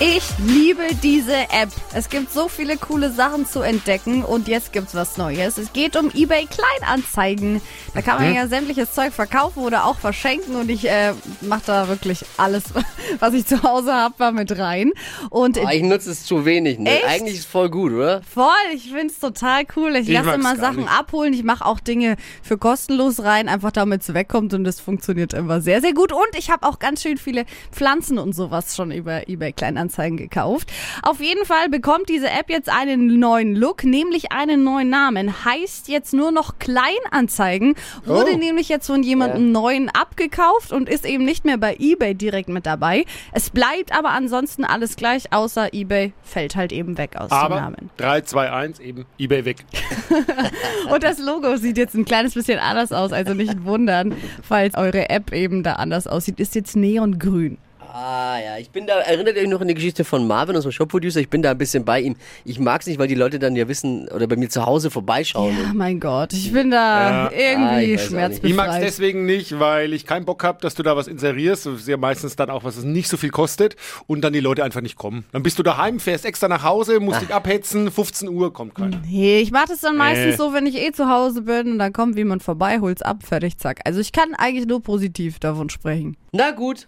Ich liebe diese App. Es gibt so viele coole Sachen zu entdecken und jetzt gibt's was Neues. Es geht um eBay Kleinanzeigen. Da kann man ja sämtliches Zeug verkaufen oder auch verschenken und ich äh, mache da wirklich alles, was ich zu Hause habe, mal mit rein. Und Ah, ich nutze es zu wenig. Ne? Echt? Eigentlich ist es voll gut, oder? Voll, ich find's total cool. Ich, Ich lasse immer Sachen nicht. abholen. Ich mache auch Dinge für kostenlos rein, einfach damit es wegkommt und das funktioniert immer sehr, sehr gut. Und ich habe auch ganz schön viele Pflanzen und sowas schon über eBay Kleinanzeigen gekauft. Auf jeden Fall bekommt diese App jetzt einen neuen Look, nämlich einen neuen Namen. Heißt jetzt nur noch Kleinanzeigen. Wurde Oh. nämlich jetzt von jemandem neuen abgekauft und ist eben nicht mehr bei eBay direkt mit dabei. Es bleibt aber ansonsten alles gleich, außer eBay fällt halt eben weg aus dem Aber Namen. 3, 2, 1, eben eBay weg. Und das Logo sieht jetzt ein kleines bisschen anders aus, also nicht wundern, falls eure App eben da anders aussieht. Ist jetzt neongrün. Ah ja, ich bin da, erinnert ihr euch noch an die Geschichte von Marvin, unserem Shop-Producer? Ich bin da ein bisschen bei ihm. Ich mag es nicht, weil die Leute dann ja wissen oder bei mir zu Hause vorbeischauen. Ja, mein Gott, ich bin da Ja. Ah, irgendwie nicht. schmerzbefreit. Ich mag es deswegen nicht, weil ich keinen Bock habe, dass du da was inserierst. Das ist ja meistens dann auch, was es nicht so viel kostet und dann die Leute einfach nicht kommen. Dann bist du daheim, fährst extra nach Hause, musst dich abhetzen, 15 Uhr, kommt keiner. Nee, ich mache das dann meistens Äh. so, wenn ich eh zu Hause bin und dann kommt jemand vorbei, holt's ab, fertig, zack. Also ich kann eigentlich nur positiv davon sprechen. Na gut,